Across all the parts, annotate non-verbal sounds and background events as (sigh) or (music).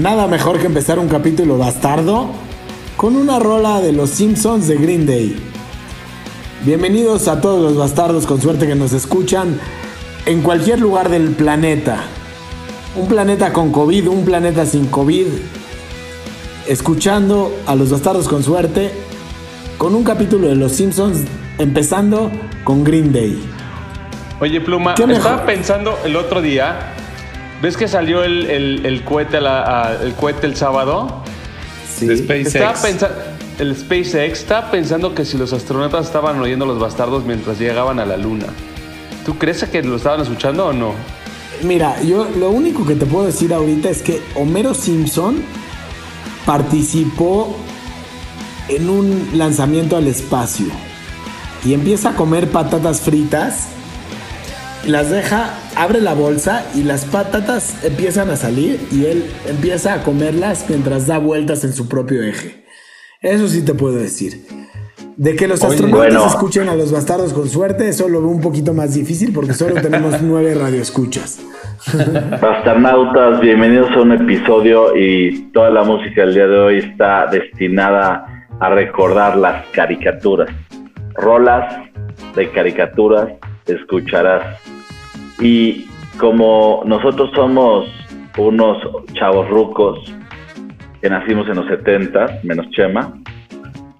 Nada mejor que empezar un capítulo bastardo con una rola de los Simpsons de Green Day. Bienvenidos a todos los bastardos con suerte que nos escuchan en cualquier lugar del planeta. Un planeta con COVID, un planeta sin COVID. Escuchando a los bastardos con suerte con un capítulo de los Simpsons empezando con Green Day. Oye, Pluma, estaba pensando el otro día. ¿Ves que salió el, el- el cohete, a la- a- el cohete el sábado? Sí. De SpaceX. Estaba pensando. El SpaceX estaba pensando que si los astronautas estaban oyendo a los bastardos mientras llegaban a la luna. ¿Tú crees que lo estaban escuchando o no? Mira, yo lo único que te puedo decir ahorita es que Homero Simpson participó en un lanzamiento al espacio y empieza a comer patatas fritas, las deja, abre la bolsa y las patatas empiezan a salir y él empieza a comerlas mientras da vueltas en su propio eje. Eso sí te puedo decir. De que los astronautas bueno. escuchen a los bastardos con suerte, eso lo veo un poquito más difícil porque solo (laughs) tenemos nueve radioescuchas. (laughs) Basternautas, bienvenidos a un episodio y toda la música del día de hoy está destinada a recordar las caricaturas. Rolas de caricaturas escucharás. Y como nosotros somos unos chavos rucos que nacimos en los 70, menos Chema,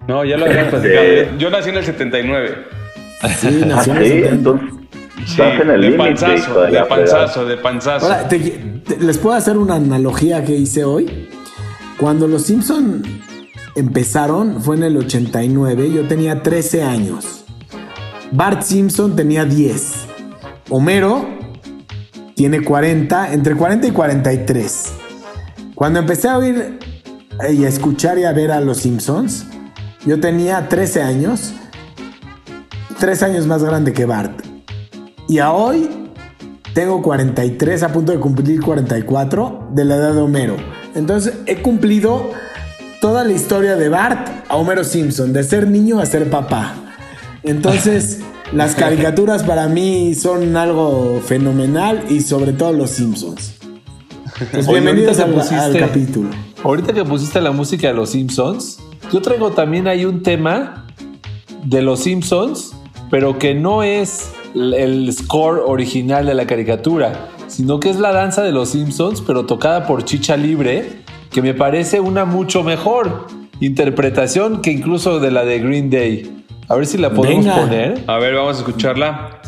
No, ya lo habíamos platicado. Yo nací en el 79. Sí, ah, nació en el sí, 70. entonces Sí, estás en el de panzazo, de panzazo, de panzazo. Ahora, te- te- les puedo hacer una analogía que hice hoy. Cuando los Simpson empezaron, fue en el 89, yo tenía 13 años. Bart Simpson tenía 10. Homero tiene 40, entre 40 y 43. Cuando empecé a oír y a escuchar y a ver a los Simpsons, yo tenía 13 años, 3 años más grande que Bart. Y hoy tengo 43, a punto de cumplir 44 de la edad de Homero. Entonces he cumplido toda la historia de Bart a Homero Simpson, de ser niño a ser papá. Entonces las caricaturas para mí son algo fenomenal y sobre todo los Simpsons. Pues Oye, bienvenidos al, pusiste- capítulo. Ahorita que pusiste la música de los Simpsons, yo traigo también ahí un tema de los Simpsons, pero que no es el- el score original de la caricatura, sino que es la danza de los Simpsons, pero tocada por Chicha Libre, que me parece una mucho mejor interpretación que incluso de la de Green Day. A ver si la podemos Venga. poner. A ver, vamos a escucharla.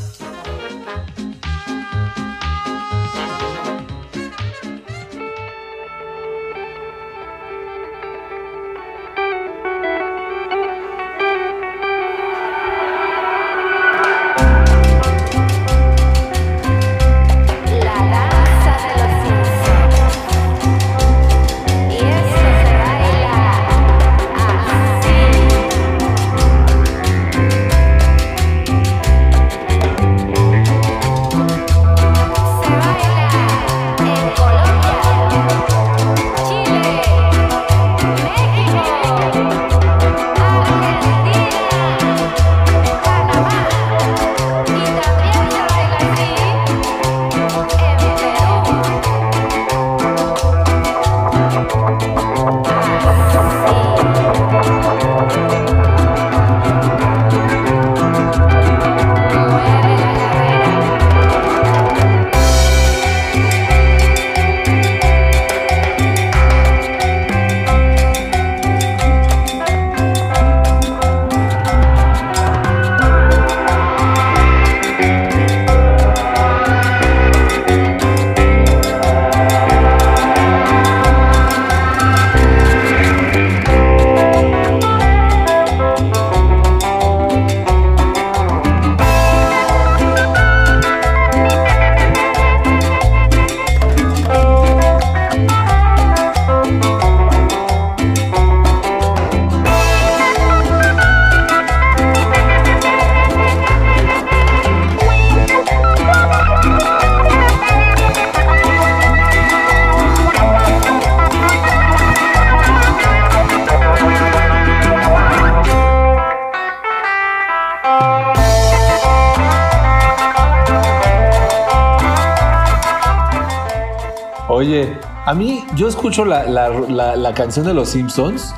A mí yo escucho la, la- la- canción de los Simpsons,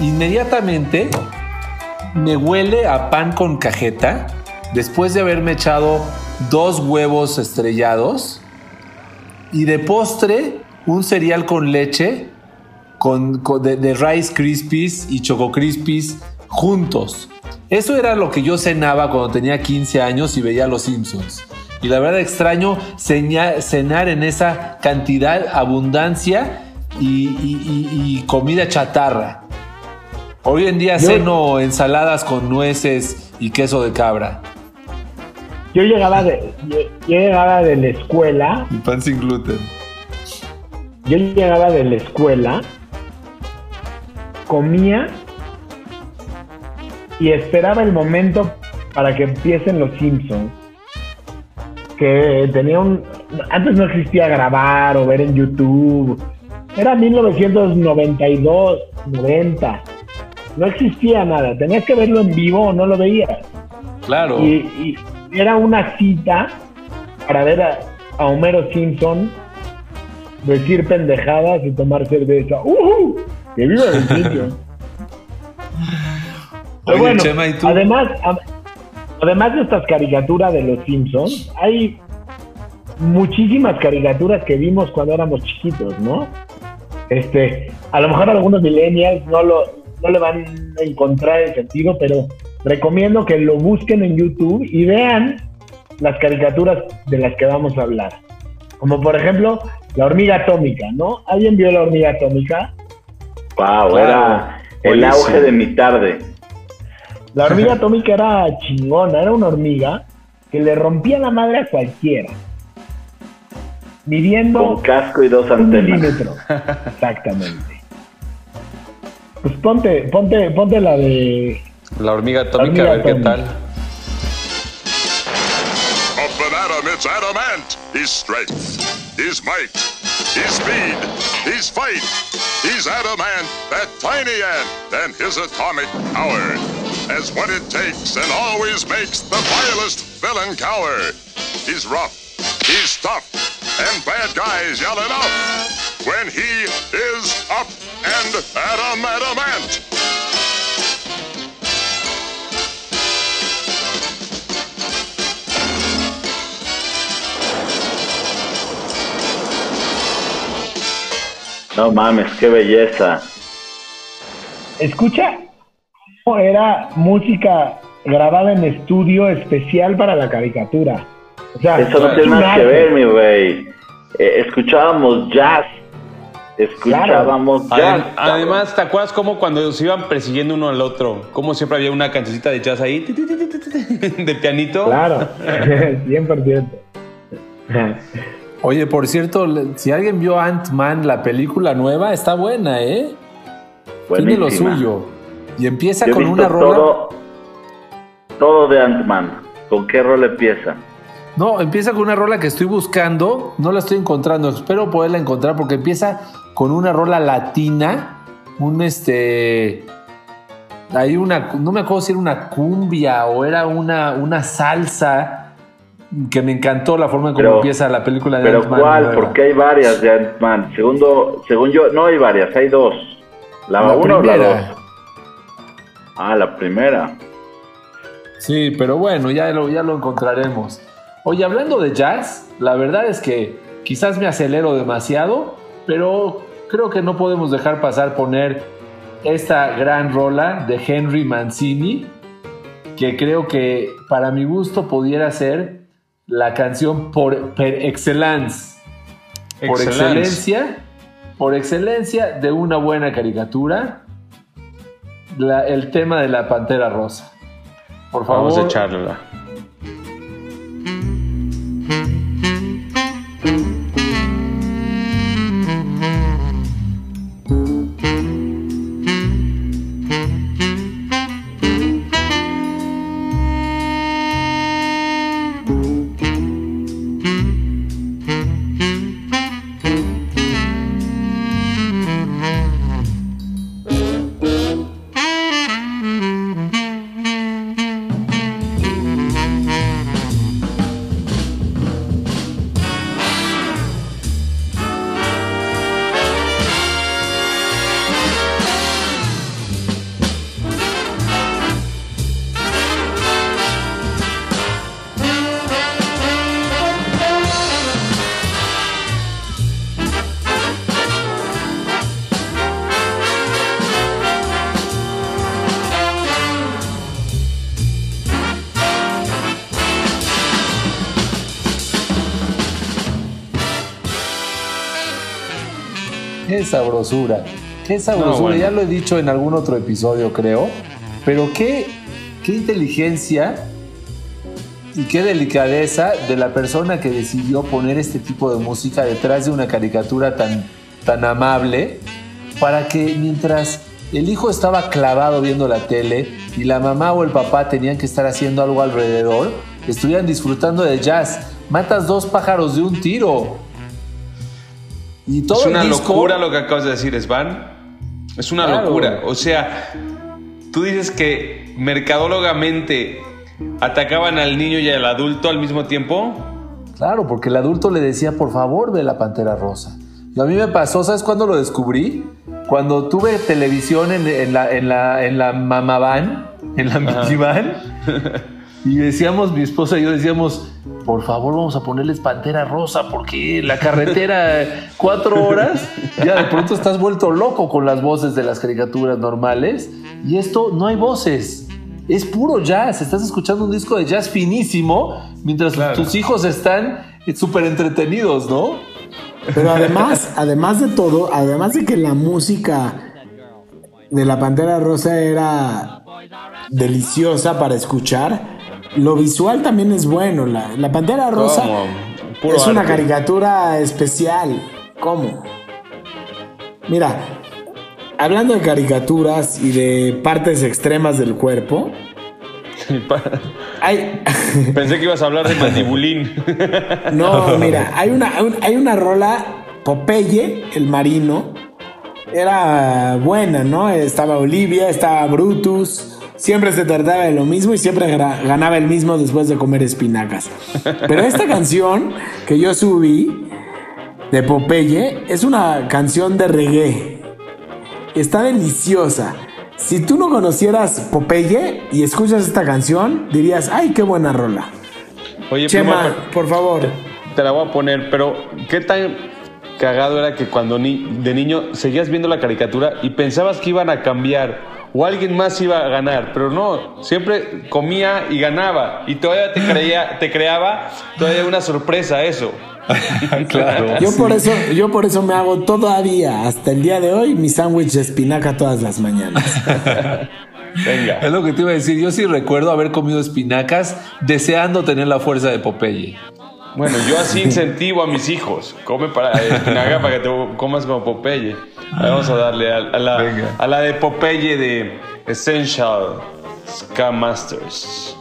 inmediatamente me huele a pan con cajeta después de haberme echado dos huevos estrellados y de postre un cereal con leche con, con- de, de Rice Krispies y Choco Krispies juntos. Eso era lo que yo cenaba cuando tenía 15 años y veía Los Simpsons. Y la verdad extraño ceña- cenar en esa cantidad, abundancia y, y- y- y comida chatarra. Hoy en día Yo- ceno ensaladas con nueces y queso de cabra Yo llegaba de, yo llegaba de la escuela, y pan sin gluten. yo llegaba de la escuela, comía y esperaba el momento para que empiecen los Simpsons. Que tenía un. Antes no existía grabar o ver en YouTube. Era 1992, 90. No existía nada. Tenías que verlo en vivo o no lo veías. Claro. Y, y era una cita para ver a, a Homero Simpson decir pendejadas y tomar cerveza. ¡Uh! ¡Que viva el Simpson! (laughs) Pero Oye, bueno, Chema, ¿y tú? además, a- además de estas caricaturas de los Simpsons, hay muchísimas caricaturas que vimos cuando éramos chiquitos, ¿no? Este, a lo mejor algunos millennials no lo no le van a encontrar el sentido, pero recomiendo que lo busquen en YouTube y vean las caricaturas de las que vamos a hablar. Como por ejemplo, la hormiga atómica, ¿no? ¿Alguien vio la hormiga atómica? Wow, Claro, era el buenísimo. auge de mi tarde. La (laughs) hormiga atómica era chingona, era una hormiga que le rompía la madre a cualquiera. Midiendo Con casco y dos un antenas. milímetro. (laughs) Exactamente. Pues ponte, ponte, ponte la de. La hormiga atómica, hormiga a ver qué atómica. tal. Of an atom, it's adamant. His strength, his might, his speed, his fight. He's adamant, that tiny ant, and his atomic power. Has what it takes and always makes the vilest villain cower. He's rough, he's tough, and bad guys yell enough when he is up and adam adamant. No mames, qué belleza. Escucha, cómo era música grabada en estudio especial para la caricatura. O sea, Eso no tiene nada que ver, mi rey. Eh, escuchábamos jazz. Escuchábamos jazz. Adem- Además, ¿te acuerdas cómo cuando se iban persiguiendo uno al otro? Cómo siempre había una cancioncita de jazz ahí, (laughs) de pianito. Claro, (laughs) (laughs) 100%. Oye, por cierto, si alguien vio Ant-Man, la película nueva, está buena, ¿eh? Tiene lo suyo. Y empieza Yo con una rola. todo, todo de Ant-Man. ¿Con qué rol empieza? No, empieza con una rola que estoy buscando. No la estoy encontrando. Espero poderla encontrar porque empieza con una rola latina. Un este. Hay una. No me acuerdo si era una cumbia o era una, una salsa. Que me encantó la forma en cómo empieza la película de ¿Pero Ant-Man cuál? Porque hay varias de Ant-Man. Segundo, según yo, no hay varias, hay dos. ¿La, La uno o la primera. dos? Ah, la primera. Sí, pero bueno, ya lo, ya lo encontraremos. Oye, hablando de jazz, la verdad es que quizás me acelero demasiado, pero creo que no podemos dejar pasar poner esta gran rola de Henry Mancini, que creo que para mi gusto pudiera ser la canción por per excellence, por excelencia, por excelencia de una buena caricatura, la- el tema de la Pantera Rosa. Por favor, Vamos a echarla. Sabrosura. Qué sabrosura. No, bueno. Ya lo he dicho en algún otro episodio, creo. Pero qué, qué inteligencia y qué delicadeza de la persona que decidió poner este tipo de música detrás de una caricatura tan, tan amable para que mientras el hijo estaba clavado viendo la tele y la mamá o el papá tenían que estar haciendo algo alrededor, estuvieran disfrutando de jazz. Matas dos pájaros de un tiro. Y todo es el una disco- locura lo que acabas de decir, Svan. Es una Claro. locura. O sea, tú dices que mercadólogamente atacaban al niño y al adulto al mismo tiempo. Claro, porque el adulto le decía, por favor, ve la Pantera Rosa. Y a mí me pasó, ¿sabes cuándo lo descubrí? Cuando tuve televisión en, en la, en, la, en la Mama Van, en la minivan, (laughs) y decíamos, mi esposa y yo decíamos, por favor, vamos a ponerles Pantera Rosa, porque la carretera, (laughs) cuatro horas, ya de pronto estás vuelto loco con las voces de las caricaturas normales, y esto no hay voces. Es puro jazz, estás escuchando un disco de jazz finísimo mientras Claro. tus hijos están súper entretenidos, ¿no? Pero además, además de todo, además de que la música de la Pantera Rosa era deliciosa para escuchar, lo visual también es bueno. La, la Pantera Rosa es una caricatura especial. ¿Cómo? Mira, hablando de caricaturas y de partes extremas del cuerpo, (laughs) hay... (laughs) Pensé que ibas a hablar de mandibulín. (laughs) No, mira, hay una, hay una rola, Popeye, el marino, era buena, ¿no? Estaba Olivia, estaba Brutus, siempre se trataba de lo mismo y siempre ganaba el mismo después de comer espinacas. Pero esta canción que yo subí de Popeye es una canción de reggae. Está deliciosa. Si tú no conocieras Popeye y escuchas esta canción, dirías, ay, qué buena rola. Oye, Chema, por favor. te la voy a poner, pero ¿qué tan cagado era que cuando ni- de niño seguías viendo la caricatura y pensabas que iban a cambiar o alguien más iba a ganar, pero no, siempre comía y ganaba y todavía te creía, te creaba todavía una sorpresa eso. (laughs) claro. Yo por eso, yo por eso me hago todavía, hasta el día de hoy, mi sándwich de espinaca todas las mañanas. (laughs) Venga. Es lo que te iba a decir. Yo sí recuerdo haber comido espinacas deseando tener la fuerza de Popeye. Bueno, yo así (laughs) incentivo a mis hijos. Come para espinaca para que te comas como Popeye. Vamos a darle a, a la, a la de Popeye de Essential Ska Masters.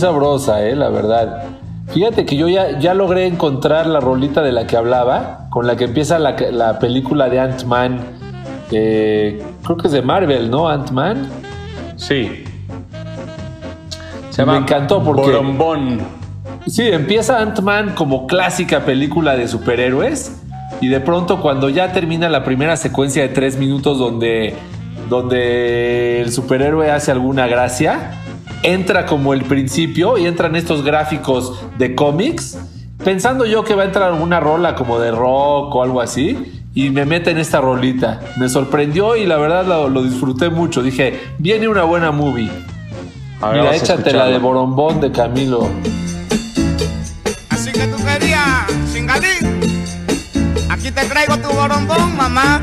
Sabrosa, eh, la verdad. Fíjate que yo ya, ya logré encontrar la rolita de la que hablaba, con la que empieza la, la película de Ant-Man. eh, creo que es de Marvel, ¿no? Ant-Man. Sí. Se Me encantó porque- Borombón. Sí, empieza Ant-Man como clásica película de superhéroes y de pronto cuando ya termina la primera secuencia de tres minutos donde, donde el superhéroe hace alguna gracia, entra como el principio y entran estos gráficos de cómics, pensando yo que va a entrar alguna rola como de rock o algo así. Y me mete en esta rolita. Me sorprendió y la verdad lo, lo disfruté mucho. Dije, viene una buena movie. A ver, Mira, échate la de Borombón de Camilo. Así que tú querías, chingalín. Aquí te traigo tu borombón, mamá.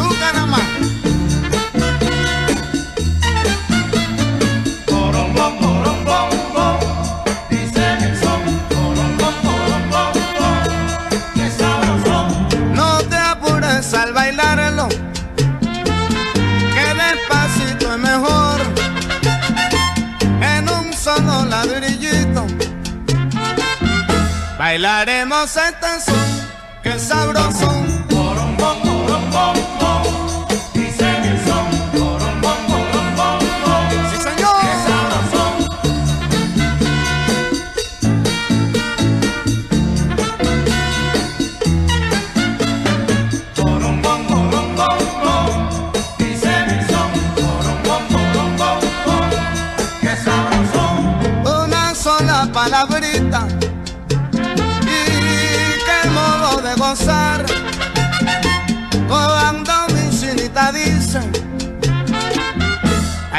azúcar nada más. No te apures al bailarlo, que despacito es mejor. En un solo ladrillito bailaremos este son, que sabroso.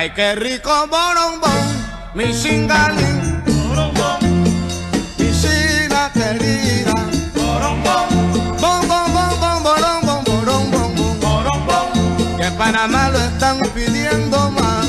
Ay qué rico borombón mi chingalín. Mi china querida. Borombón bom bom bom bom borombón borombón borombón que Panamá lo están pidiendo más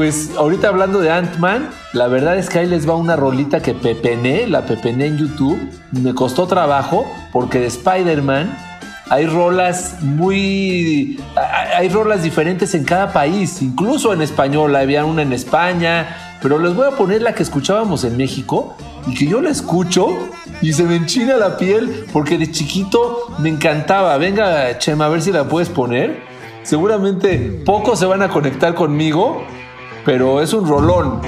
Pues ahorita hablando de Ant-Man, la verdad es que ahí les va una rolita que pepené, la pepené en YouTube. Me costó trabajo porque de Spider-Man hay rolas muy. Hay rolas diferentes en cada país, incluso en español. Había una en España, pero les voy a poner la que escuchábamos en México y que yo la escucho y se me enchina la piel porque de chiquito me encantaba. Venga, Chema, a ver si la puedes poner. Seguramente pocos se van a conectar conmigo, pero es un rolón.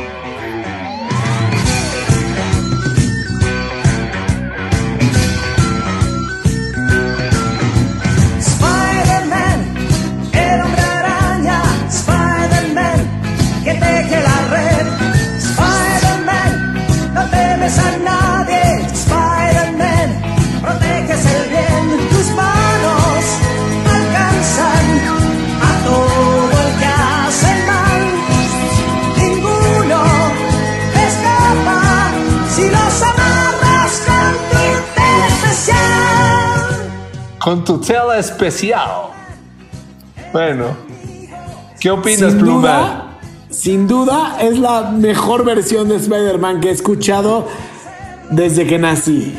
Con tu tela especial. Bueno, ¿qué opinas, Sin Pluma? duda, sin duda es la mejor versión de Spider-Man que he escuchado desde que nací.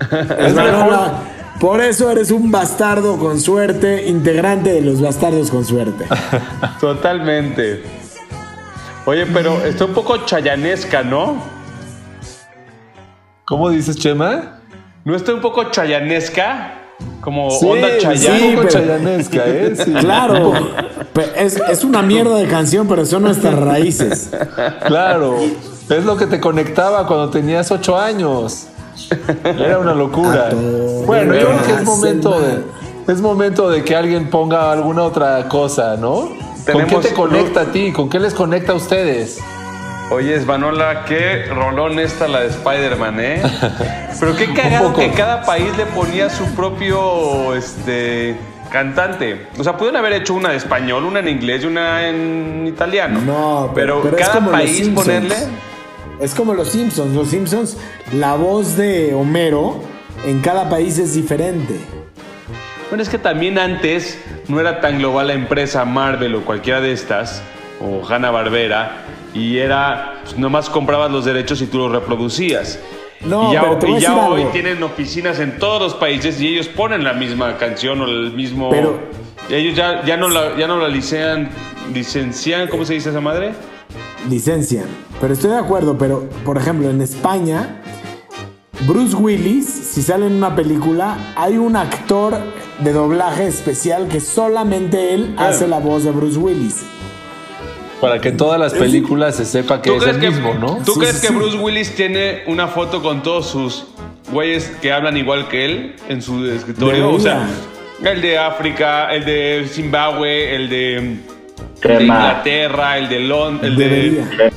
(laughs) Es mejor. Por eso eres un bastardo con suerte, integrante de los bastardos con suerte. (laughs) Totalmente. Oye, pero está un poco chayanesca, ¿no? ¿Cómo dices, Chema? ¿No está un poco chayanesca? Como Sí, onda sí, poco pero- chayanesca, ¿eh? (laughs) Sí. Claro, es, es una mierda de canción, pero son nuestras raíces. Claro, es lo que te conectaba cuando tenías ocho años. Era una locura. Bueno, yo creo que es momento de, es momento de que alguien ponga alguna otra cosa, ¿no? ¿Con qué te conecta a ti? ¿Con qué les conecta a ustedes? Oye, Svanola, qué rolón esta la de Spider-Man, ¿eh? (laughs) Pero qué cagado que cada país le ponía su propio este cantante. O sea, pudieron haber hecho una de español, una en inglés y una en italiano. No, pero, pero, pero es cada como país ponerle. Es como los Simpsons. Los Simpsons, la voz de Homero en cada país es diferente. Bueno, es que también antes no era tan global la empresa Marvel o cualquiera de estas, o Hanna Barbera, y era, pues, nomás comprabas los derechos y tú los reproducías. No, y ya, pero te voy y a ya decir hoy algo. tienen oficinas en todos los países y ellos ponen la misma canción o el mismo. Pero- ellos ya, ya no la, ya no la licencian, licencian, ¿cómo se dice esa madre? Licencian. Pero estoy de acuerdo, pero por ejemplo en España, Bruce Willis, si sale en una película, hay un actor de doblaje especial que solamente él Claro. hace la voz de Bruce Willis. Para que todas las películas se sepa que ¿Tú es el que, mismo, ¿no? ¿tú Sí, crees sí, que sí. Bruce Willis tiene una foto con todos sus güeyes que hablan igual que él en su escritorio? O sea, el de África, el de Zimbabue, el de. Inglaterra, el de Londres, el de...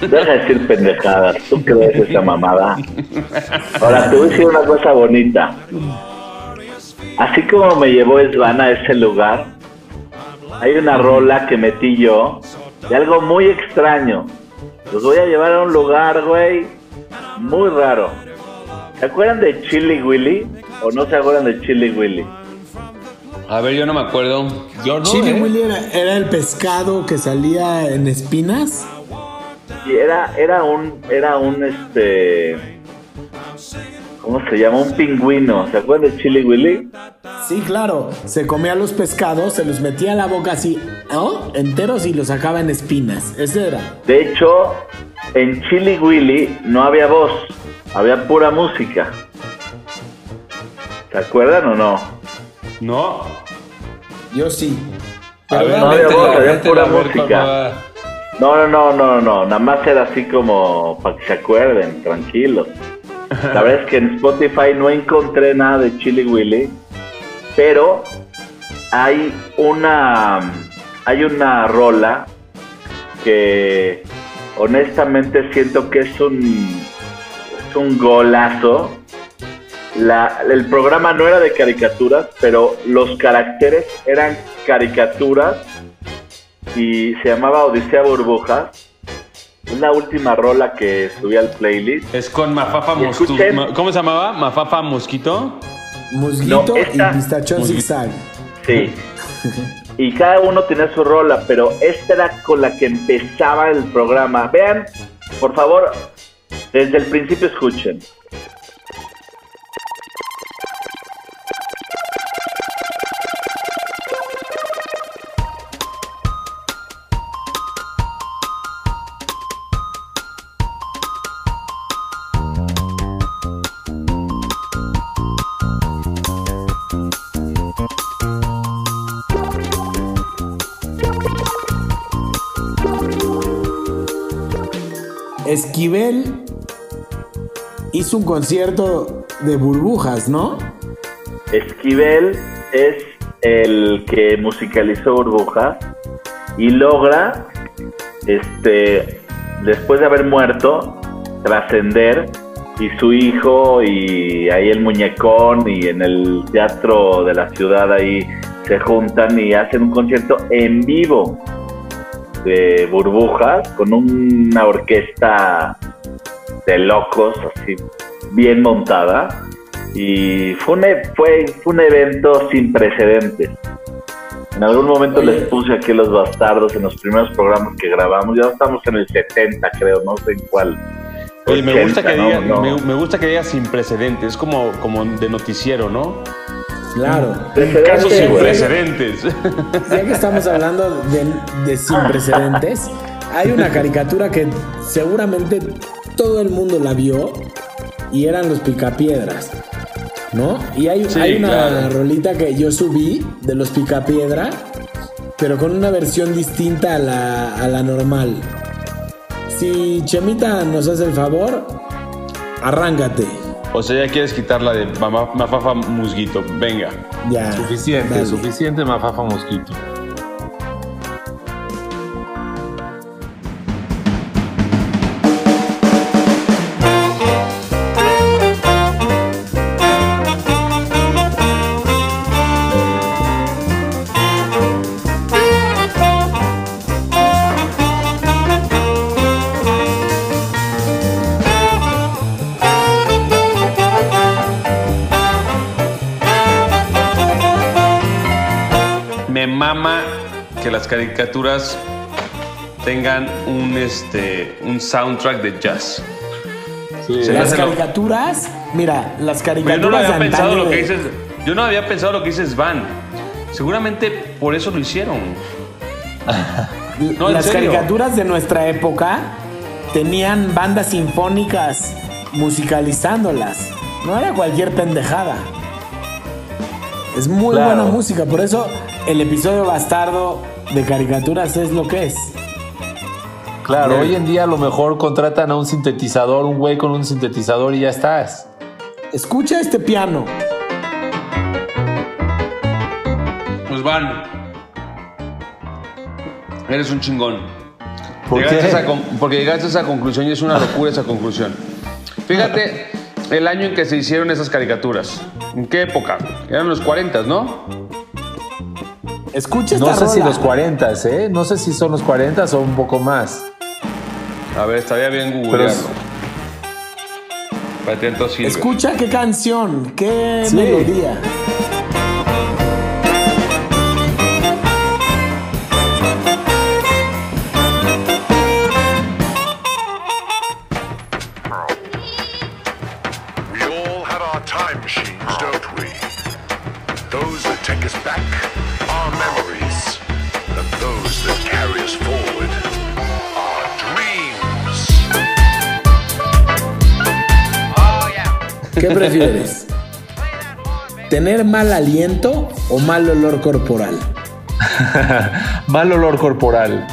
Deja de decir pendejadas. ¿Tú crees esa mamada? Ahora, te voy a decir una cosa bonita. Así como me llevó Esvana a ese lugar, hay una rola que metí yo de algo muy extraño. Los voy a llevar a un lugar, güey, muy raro. ¿Se acuerdan de Chili Willy? ¿O no se acuerdan de Chili Willy? A ver, yo no me acuerdo. Yo no, Chili ¿eh? Willy era, era el pescado que salía en espinas. Y era, era un, era un, este, ¿Cómo se llama? Un pingüino. ¿Se acuerdan de Chili Willy? Sí, claro. Se comía los pescados, se los metía a la boca así, ¿no? Enteros y los sacaba en espinas. Ese era. De hecho, en Chili Willy no había voz, había pura música. ¿Se acuerdan o no? No. Yo sí. A ver, no había voz, había pura música. No, no, no, no, no, nada más era así como para que se acuerden, tranquilos. La verdad es que en Spotify no encontré nada de Chili Willy, pero hay una hay una rola que honestamente siento que es un es un golazo. La- el programa no era de caricaturas, pero los caracteres eran caricaturas y se llamaba Odisea Burbujas. Es la última rola que subí al playlist. Es con Mafafa Mosquito. ¿Cómo se llamaba? Mafafa Mosquito. No, esta- y pistachón zigzag. Sí. (laughs) Y cada uno tenía su rola, pero esta era con la que empezaba el programa. Vean, por favor, desde el principio escuchen. Esquivel hizo un concierto de burbujas, ¿no? Esquivel es el que musicalizó Burbuja y logra, este, después de haber muerto, trascender y su hijo y ahí el muñecón y en el teatro de la ciudad ahí se juntan y hacen un concierto en vivo de burbujas con una orquesta de locos así bien montada y fue un, e- fue, fue un evento sin precedentes. En algún momento Oye. les puse aquí los bastardos en los primeros programas que grabamos, ya estamos en el 70 creo, no sé en cuál. Oye, me gusta 80, que no, diga, no. Me, me gusta que diga sin precedentes. Es como, como de noticiero, ¿no? Claro. Casos sin precedentes. Ya que estamos hablando de, de sin precedentes, hay una caricatura que seguramente todo el mundo la vio y eran los picapiedras, ¿no? Y hay, Sí, hay una claro. rolita que yo subí de los picapiedra, pero con una versión distinta a la, a la normal. Si Chemita nos hace el favor, arráncate. O sea, ya quieres quitarla de Mafafa Musguito. Venga. Ya. Suficiente, dale. suficiente mafafa mosquito. Caricaturas tengan un, este, un soundtrack de jazz. Sí. Las lo- caricaturas, mira, las Yo caricaturas no lo había de pensado lo que de- dices. Yo no había pensado lo que dices Van. Seguramente por eso lo hicieron. (laughs) No, las serio. caricaturas de nuestra época tenían bandas sinfónicas musicalizándolas. No era cualquier pendejada. Es muy Claro. buena música, por eso el episodio bastardo de caricaturas es lo que es. Claro, Bien. hoy en día a lo mejor contratan a un sintetizador, un güey con un sintetizador y ya estás. Escucha este piano. Pues Van. Eres un chingón. ¿Por Llegaste qué? a esa con- porque llegaste a esa conclusión y es una locura esa conclusión. Fíjate el año en que se hicieron esas caricaturas. ¿En qué época? Eran los 40, ¿no? Escucha esta No sé si rola. los 40, ¿eh? No sé si son los 40 o un poco más. A ver, estaría bien Pero googlearlo. es-. Escucha qué canción, qué Sí. melodía. ¿Qué prefieres? ¿Tener mal aliento o mal olor corporal? (laughs) Mal olor corporal.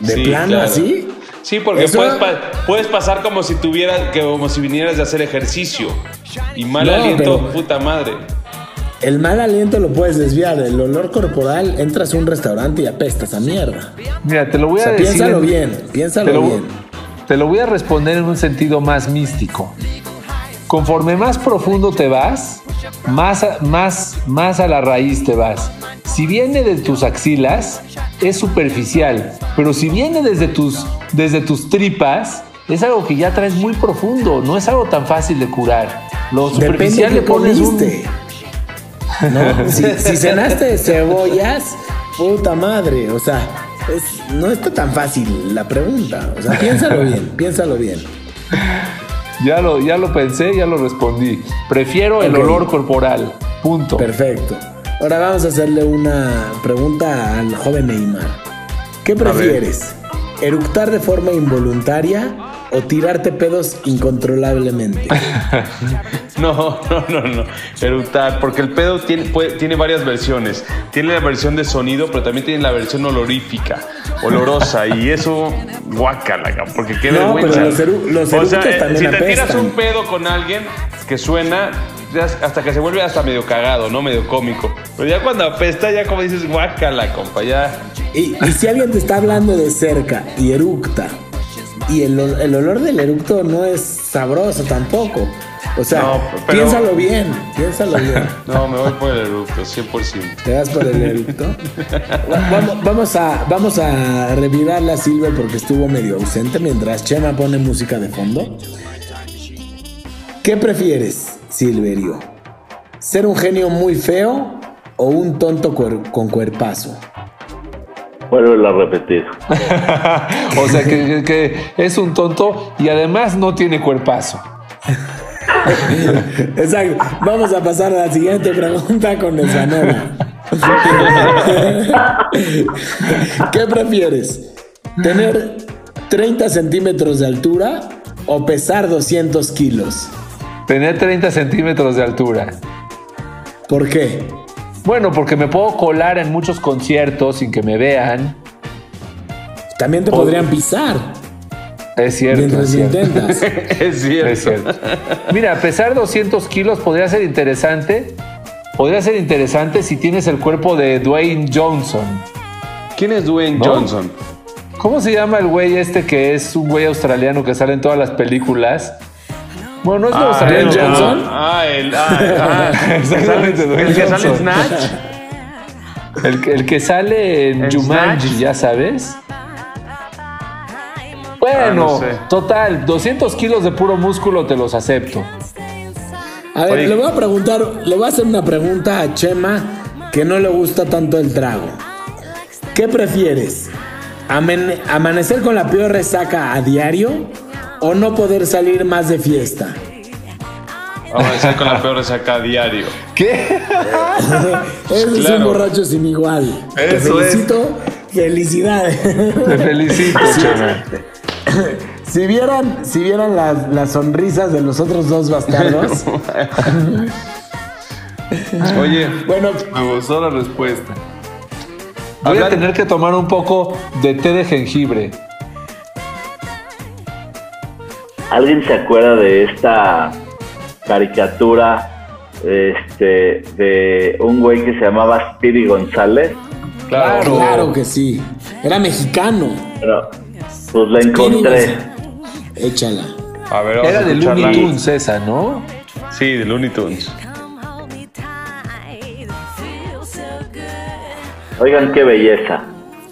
¿De Sí, plano claro. así? Sí, porque Eso- puedes, pa- puedes pasar como si tuvieras, que como si vinieras de hacer ejercicio. Y mal No, aliento, puta madre. El mal aliento lo puedes desviar. El olor corporal, entras a un restaurante y apestas a mierda. Mira, te lo voy O a sea, decir. piénsalo en- bien, te piénsalo lo, bien. te lo voy a responder en un sentido más místico. Conforme más profundo te vas, más a, más, más a la raíz te vas. Si viene de tus axilas, es superficial, pero si viene desde tus, desde tus tripas, es algo que ya traes muy profundo, no es algo tan fácil de curar. Lo superficial le pones un... ¿No? (laughs) Si, si cenaste cebollas, puta madre. O sea, es- no está tan fácil la pregunta. O sea, piénsalo (laughs) bien, piénsalo bien. Ya lo, ya lo pensé, ya lo respondí. Prefiero el olor corporal. Punto. Perfecto. Ahora vamos a hacerle una pregunta al joven Neymar. ¿Qué prefieres? ¿Eructar de forma involuntaria o tirarte pedos incontrolablemente? (laughs) (laughs) No, no, no, no. Eructar, porque el pedo tiene, puede- tiene varias versiones. Tiene la versión de sonido, pero también tiene la versión olorífica, olorosa, y eso, cabrón, porque qué No, pero los eru- los o sea, eh, si te tiras apestan. un pedo con alguien que suena, hasta que se vuelve hasta medio cagado, ¿no? Medio cómico. Pero ya cuando apesta, ya como dices, guácala, compa, ya. Y, y si alguien te está hablando de cerca y eructa, y el, el olor del eructo no es sabroso tampoco. O sea, No, pero- piénsalo bien, piénsalo bien. (laughs) No, me voy por el eructo, 100%. ¿Te das por el eructo? Va- Vamos, vamos a, vamos a revirarle a Silver porque estuvo medio ausente mientras Chema pone música de fondo. ¿Qué prefieres, Silverio? ¿Ser un genio muy feo o un tonto cuer- con cuerpazo? Vuelvo a repetir. (laughs) O sea, que, que- que es un tonto y además no tiene cuerpazo. (laughs) (laughs) Exacto. Vamos a pasar a la siguiente pregunta con Esanola. (laughs) ¿Qué prefieres? ¿Tener 30 centímetros de altura o pesar 200 kilos? Tener 30 centímetros de altura. ¿Por qué? Bueno, porque me puedo colar en muchos conciertos sin que me vean. También te podrían pisar Es cierto. mientras es lo cierto. intentas. (laughs) Es cierto. Es cierto. Mira, pesar 200 kilos podría ser interesante. Podría ser interesante si tienes el cuerpo de Dwayne Johnson. ¿Quién es Dwayne ¿No? Johnson? ¿Cómo se llama el güey este que es un güey australiano que sale en todas las películas? Bueno, no es Ah, australiano. Dwayne el- Johnson. Ah, el, ah, ah, (laughs) Exactamente, el Dwayne que sale en Johnson. Snatch. El, que- el que sale en ¿En Jumanji, Snatch? ya sabes. Bueno, Ah, no sé. total, 200 kilos de puro músculo te los acepto. A ver, Oye. le voy a preguntar, le voy a hacer una pregunta a Chema que no le gusta tanto el trago. ¿Qué prefieres? Amen- ¿Amanecer con la peor resaca a diario o no poder salir más de fiesta? Vamos a empezar con la peor resaca a diario. (laughs) ¿Qué? Ese es un Claro. borracho sin igual. Te Eso es. felicito. Felicidades. Te felicito, (laughs) Chema. (coughs) si vieran, si vieran las, las sonrisas de los otros dos bastardos. (laughs) Oye, bueno, Me gustó la respuesta. Voy a tener que tomar un poco de té de jengibre. ¿Alguien se acuerda de esta caricatura este, de un güey que se llamaba Speedy González? claro. claro que sí. Era mexicano. Pero, pues la encontré. Échala. A ver, vamos Era a de escucharla. Looney Tunes esa, ¿no? Sí, de Looney Tunes. Oigan qué belleza.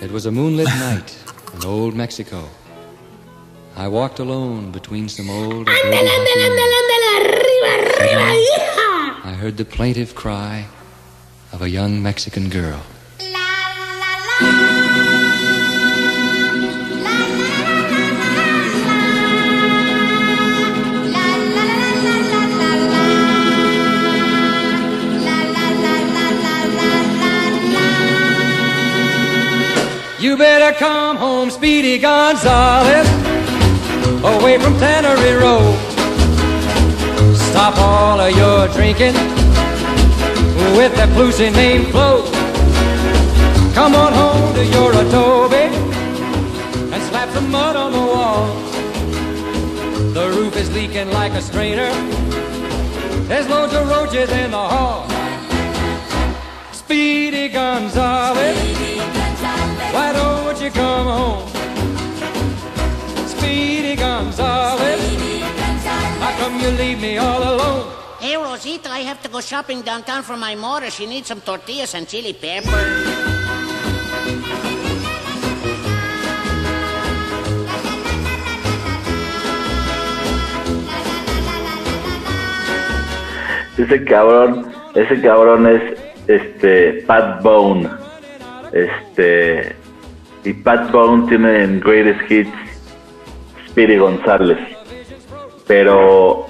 It was a moonlit night in old Mexico. I walked alone between some old adobe haciendas. I heard the plaintive cry of a young Mexican girl. You better come home, Speedy Gonzales, away from Tannery Road. Stop all of your drinking with that Lucy named Flo. Come on home to your Adobe and slap some mud on the walls. The roof is leaking like a strainer. There's loads of roaches in the hall. Speedy Gonzales, why don't you come home? Speedy Gonzales, how come you leave me all alone? Hey, Rosita, I have to go shopping downtown for my mother. She needs some tortillas and chili pepper. Ese cabrón, ese cabrón es este Pat Bone. Este y Pat Bone tiene en Greatest Hits Speedy González. Pero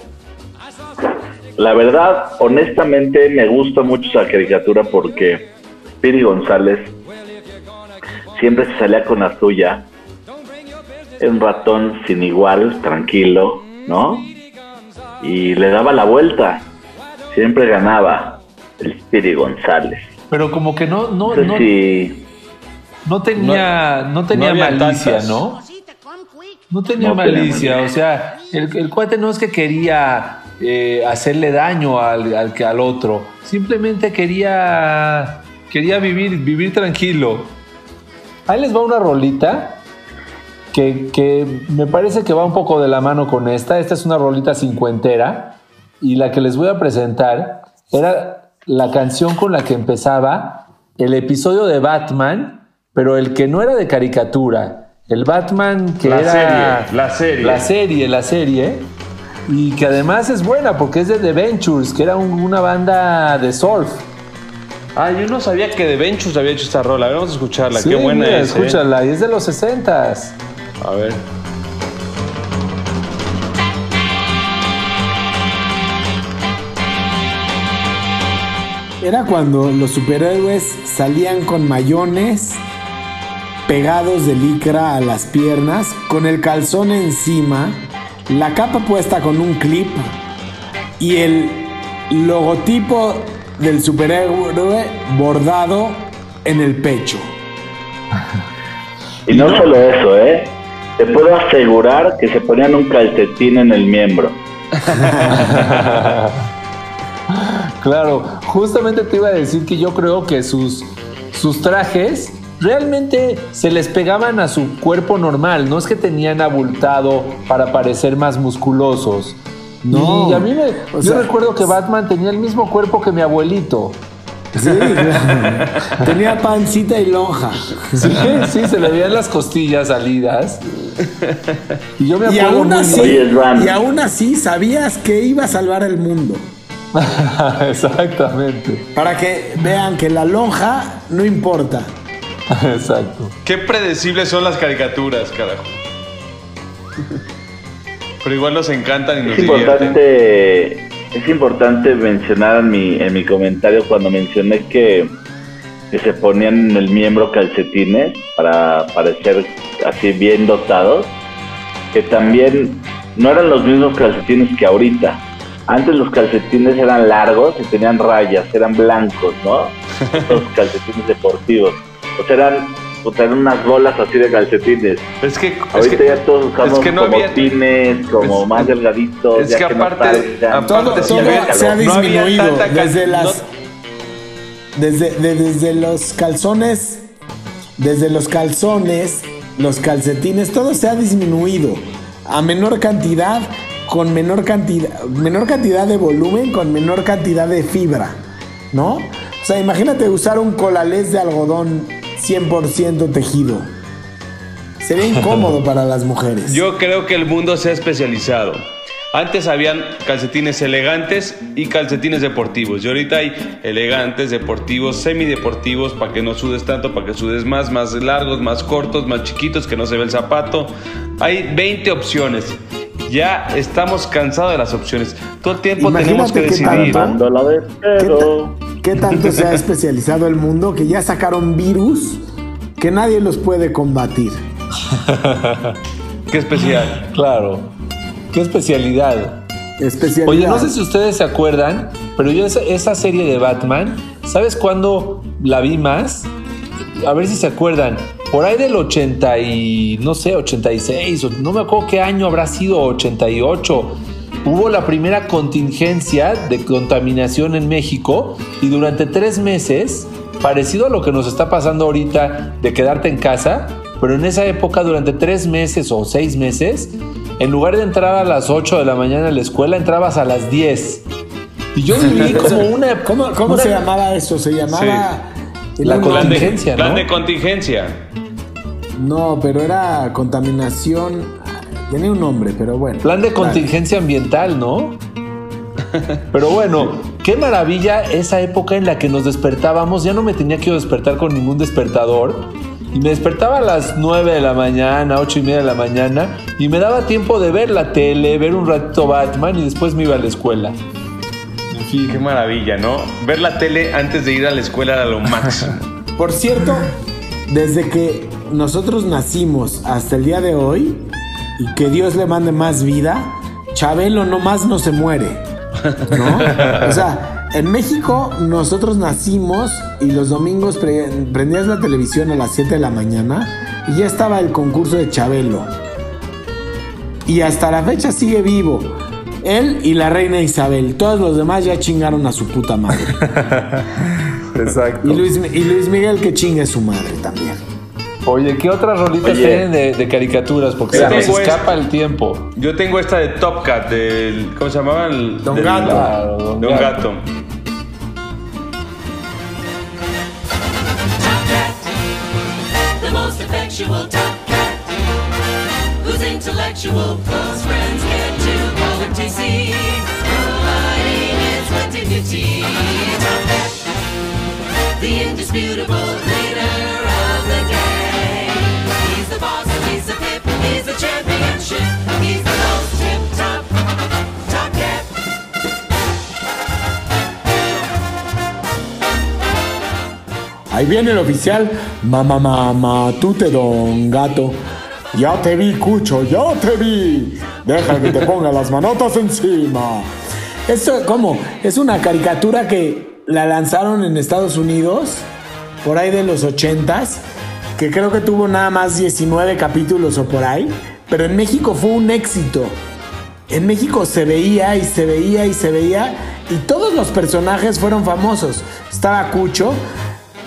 la verdad, honestamente, me gusta mucho esa caricatura porque Speedy González siempre se salía con la suya. Un ratón sin igual, tranquilo, ¿no? Y le daba la vuelta. Siempre ganaba el Speedy González. Pero como que no, no, No sé no, si no tenía, no, tenía no había malicia, tantas. ¿no? No tenía No tenía malicia, o sea, el, el cuate no es que quería eh, hacerle daño al, al, al otro, simplemente quería, quería vivir, vivir tranquilo. Ahí les va una rolita que, que me parece que va un poco de la mano con esta. Esta es una rolita cincuentera y la que les voy a presentar era la canción con la que empezaba el episodio de Batman, pero el que no era de caricatura. El Batman que La era serie, la serie. la serie, la serie, y que además es buena porque es de The Ventures, que era un- una banda de surf. Ah, yo no sabía que The Ventures había hecho esta rola. A ver, Vamos a escucharla. Sí, Qué buena mira, es. ¿eh? Escúchala, y es de los 60 A ver. Era cuando los superhéroes salían con mayones pegados de licra a las piernas, con el calzón encima, la capa puesta con un clip y el logotipo del superhéroe bordado en el pecho. Y no solo eso, ¿eh? Te puedo asegurar que se ponían un calcetín en el miembro. (laughs) Claro, justamente te iba a decir que yo creo que sus, sus trajes realmente se les pegaban a su cuerpo normal, no es que tenían abultado para parecer más musculosos. No, y a mí me, o yo sea- recuerdo que Batman tenía el mismo cuerpo que mi abuelito. Sí, (laughs) tenía pancita y lonja. Sí, sí, se le veían las costillas salidas. Y yo me Y acuerdo aún muy así, y aún así sabías que iba a salvar el mundo. (laughs) Exactamente, Para que vean que la lonja no importa. (laughs) exacto. Qué predecibles son las caricaturas, carajo. Pero igual nos encantan y nos Es divierten. importante, es importante mencionar en mi, en mi comentario cuando mencioné que, que se ponían en el miembro calcetines para parecer así bien dotados, que también no eran los mismos calcetines que ahorita. Antes los calcetines eran largos y tenían rayas, eran blancos, ¿no? (laughs) Los calcetines deportivos. O sea, eran, eran unas bolas así de calcetines. Es que, es Ahorita que, ya todos usamos es que no como había- pines, como es- más delgaditos. es ya que no aparte- salgan. aparte Todo, todo se ha. No disminuido desde las no- desde, de- desde los calzones desde los calzones los calcetines todo se ha disminuido a menor cantidad con menor cantidad menor cantidad de volumen con menor cantidad de fibra no o sea imagínate usar un colalés de algodón 100% tejido sería (laughs) incómodo para las mujeres Yo creo que el mundo se ha especializado. Antes habían calcetines elegantes y calcetines deportivos. Y ahorita hay elegantes, deportivos, semideportivos, para que no sudes tanto, para que sudes más, más largos, más cortos, más chiquitos, que no se ve el zapato. Hay 20 opciones. Ya estamos cansados de las opciones. Todo el tiempo tenemos que decidir. tanto. La de ¿Qué, cero. Qué tanto se ha especializado el mundo que ya sacaron virus que nadie los puede combatir. (laughs) Qué especial. Claro. Qué especialidad. Especialidad. Oye, no sé si ustedes se acuerdan, pero yo esa, esa serie de Batman, ¿sabes cuándo la vi más? A ver si se acuerdan. Por ahí del 80 y no sé, 86, o no me acuerdo qué año habrá sido, 88. Hubo la primera contingencia de contaminación en México y durante tres meses, parecido a lo que nos está pasando ahorita de quedarte en casa, pero en esa época durante tres meses o seis meses, en lugar de entrar a las 8 de la mañana a la escuela, entrabas a las 10. Y yo viví (laughs) como una... ¿Cómo, cómo una- se llamaba eso? Se llamaba... La Plan de, contingencia, plan ¿no? de contingencia. No, pero era contaminación. Tenía un nombre, pero bueno. Plan de contingencia ambiental, ¿no? (laughs) Pero bueno, qué maravilla esa época en la que nos despertábamos. Ya no me tenía que despertar con ningún despertador. Y me despertaba a las 9 de la mañana, 8 y media de la mañana. Y me daba tiempo de ver la tele, ver un ratito Batman y después me iba a la escuela. Fin. Qué maravilla, ¿no? Ver la tele antes de ir a la escuela era lo máximo. (laughs) Por cierto, desde que nosotros nacimos hasta el día de hoy, y que Dios le mande más vida, Chabelo nomás no se muere. ¿No? O sea, en México nosotros nacimos y los domingos pre- prendías la televisión a las 7 de la mañana y ya estaba el concurso de Chabelo. Y hasta la fecha sigue vivo. Él y la reina Isabel. Todos los demás ya chingaron a su puta madre. (laughs) Exacto. Y Luis, y Luis Miguel que chingue a su madre también. Oye, ¿qué otras rolitas Oye. tienen de, de caricaturas? Porque se nos escapa el tiempo. Yo tengo esta de Top Cat, del. ¿Cómo se llamaba? El, Don del- Gato. Claro, Don De un Gato. gato. the most Ahí viene el oficial. Mamá, mamá, tú te don gato. Ya te vi, Cucho, ya te vi. Deja que te ponga las manotas encima. Esto, ¿cómo? Es una caricatura que la lanzaron en Estados Unidos, por ahí de los ochentas, que creo que tuvo nada más 19 capítulos o por ahí, pero en México fue un éxito. En México se veía y se veía y se veía y todos los personajes fueron famosos. Estaba Cucho,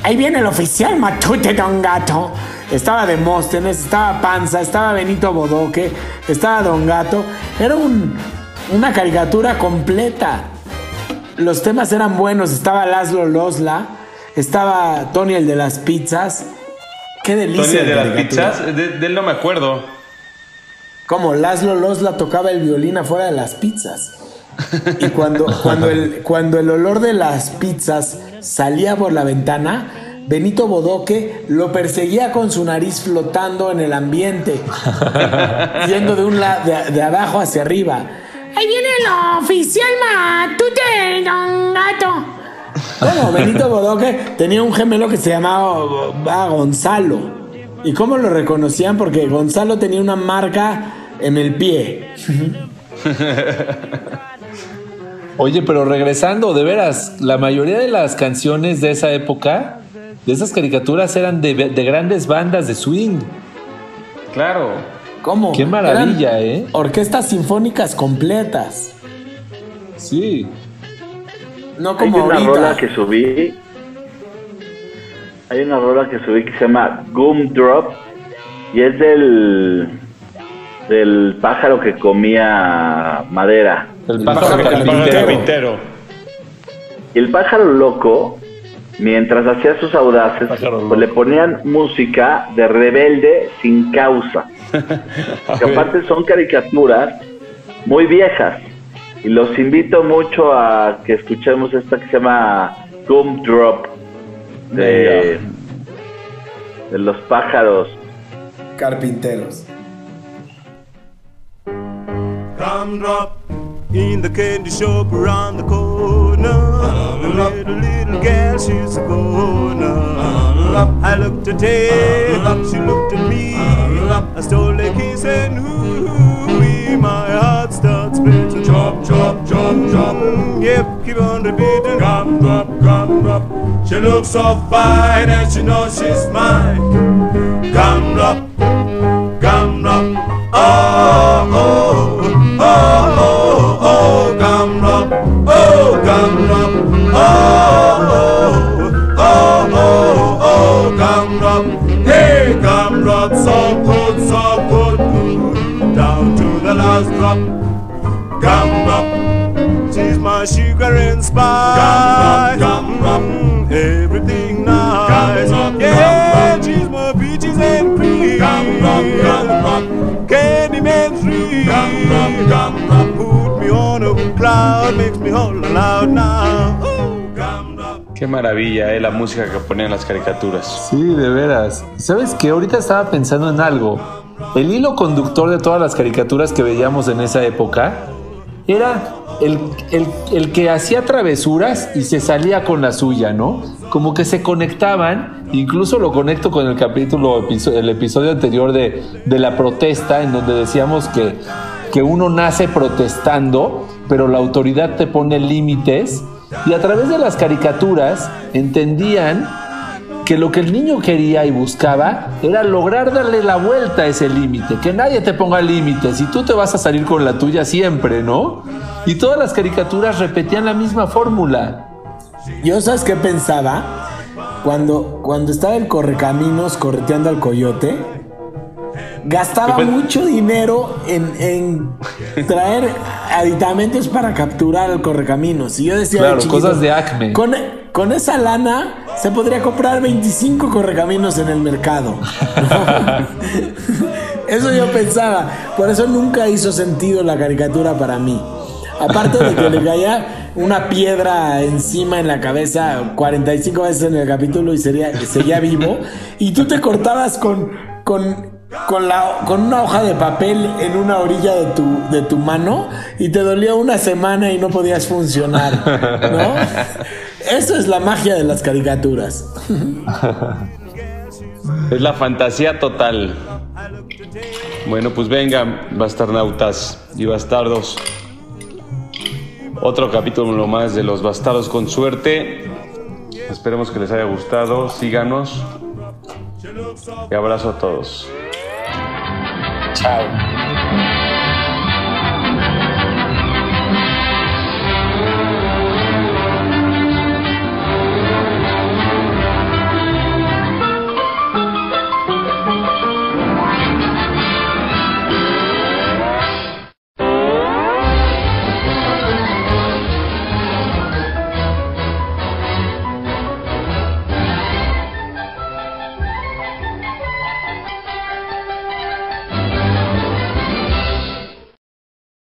ahí viene el oficial Matute Don Gato, estaba Demóstenes, estaba Panza, estaba Benito Bodoque, estaba Don Gato. Era un- una caricatura completa. Los temas eran buenos, estaba Laszlo Losla, estaba Tony el de las pizzas. Qué delicia. Tony, el de las pizzas. De, de él no me acuerdo. Como Laszlo Losla tocaba el violín afuera de las pizzas. Y cuando, (laughs) cuando, el, cuando el olor de las pizzas salía por la ventana, Benito Bodoque lo perseguía con su nariz flotando en el ambiente, (laughs) yendo de, un la- de, de abajo hacia arriba. Ahí viene el oficial Matute, don gato. Bueno, Benito Bodoque tenía un gemelo que se llamaba ah, Gonzalo. ¿Y cómo lo reconocían? Porque Gonzalo tenía una marca en el pie. (laughs) Oye, pero regresando, de veras, la mayoría de las canciones de esa época, de esas caricaturas, eran de, de grandes bandas de swing. Claro. ¿Cómo? Qué maravilla, Eran ¿eh? Orquestas sinfónicas completas. Sí. No Hay como una ahorita. rola que subí. Hay una rola que subí que se llama Gumdrop y es del del pájaro que comía madera. El pájaro El pájaro carpintero. carpintero. Y el pájaro loco, mientras hacía sus audaces, pues le ponían música de rebelde sin causa. (laughs) Que aparte son caricaturas muy viejas. Y los invito mucho a que escuchemos esta que se llama Gumdrop de, de los pájaros. Carpinteros. Gumdrop in the candy shop around the corner. Uh-huh. The little, little gal, she's a goner. Uh-huh. I looked at her, uh-huh. she looked at me. I stole a kiss and ooh, my heart starts beating. Chop, chop, chop, chop. Mm, yep, keep on repeating. Gum drop, gum drop. She looks so fine and she knows she's mine. Gum drop, gum drop. Oh, oh, oh, Qué maravilla, eh, la música que ponían las caricaturas. Sí, de veras. ¿Sabes que Ahorita estaba pensando en algo. El hilo conductor de todas las caricaturas que veíamos en esa época era el, el- el que hacía travesuras y se salía con la suya, ¿no? Como que se conectaban, incluso lo conecto con el capítulo, el episodio anterior de, de la protesta, en donde decíamos que, que uno nace protestando, pero la autoridad te pone límites, y a través de las caricaturas entendían que lo que el niño quería y buscaba era lograr darle la vuelta a ese límite, que nadie te ponga límites y tú te vas a salir con la tuya siempre, ¿no? Y todas las caricaturas repetían la misma fórmula. Yo, ¿sabes qué pensaba? Cuando, cuando estaba el correcaminos correteando al coyote, gastaba mucho dinero en, en traer aditamentos para capturar al correcaminos. Y yo decía, Claro, de chiquito, cosas de Acme. Con, con esa lana se podría comprar 25 correcaminos en el mercado. (laughs) Eso yo pensaba. Por eso nunca hizo sentido la caricatura para mí. Aparte de que le caía una piedra encima en la cabeza 45 veces en el capítulo y sería, seguía vivo. Y tú te cortabas con, con, con, la, con una hoja de papel en una orilla de tu, de tu mano y te dolía una semana y no podías funcionar. ¿No? (laughs) Eso es la magia de las caricaturas. (laughs) Es la fantasía total. Bueno, pues vengan, bastarnautas y bastardos. Otro capítulo más de los bastardos con suerte. Esperemos que les haya gustado. Síganos. Y abrazo a todos. Ciao.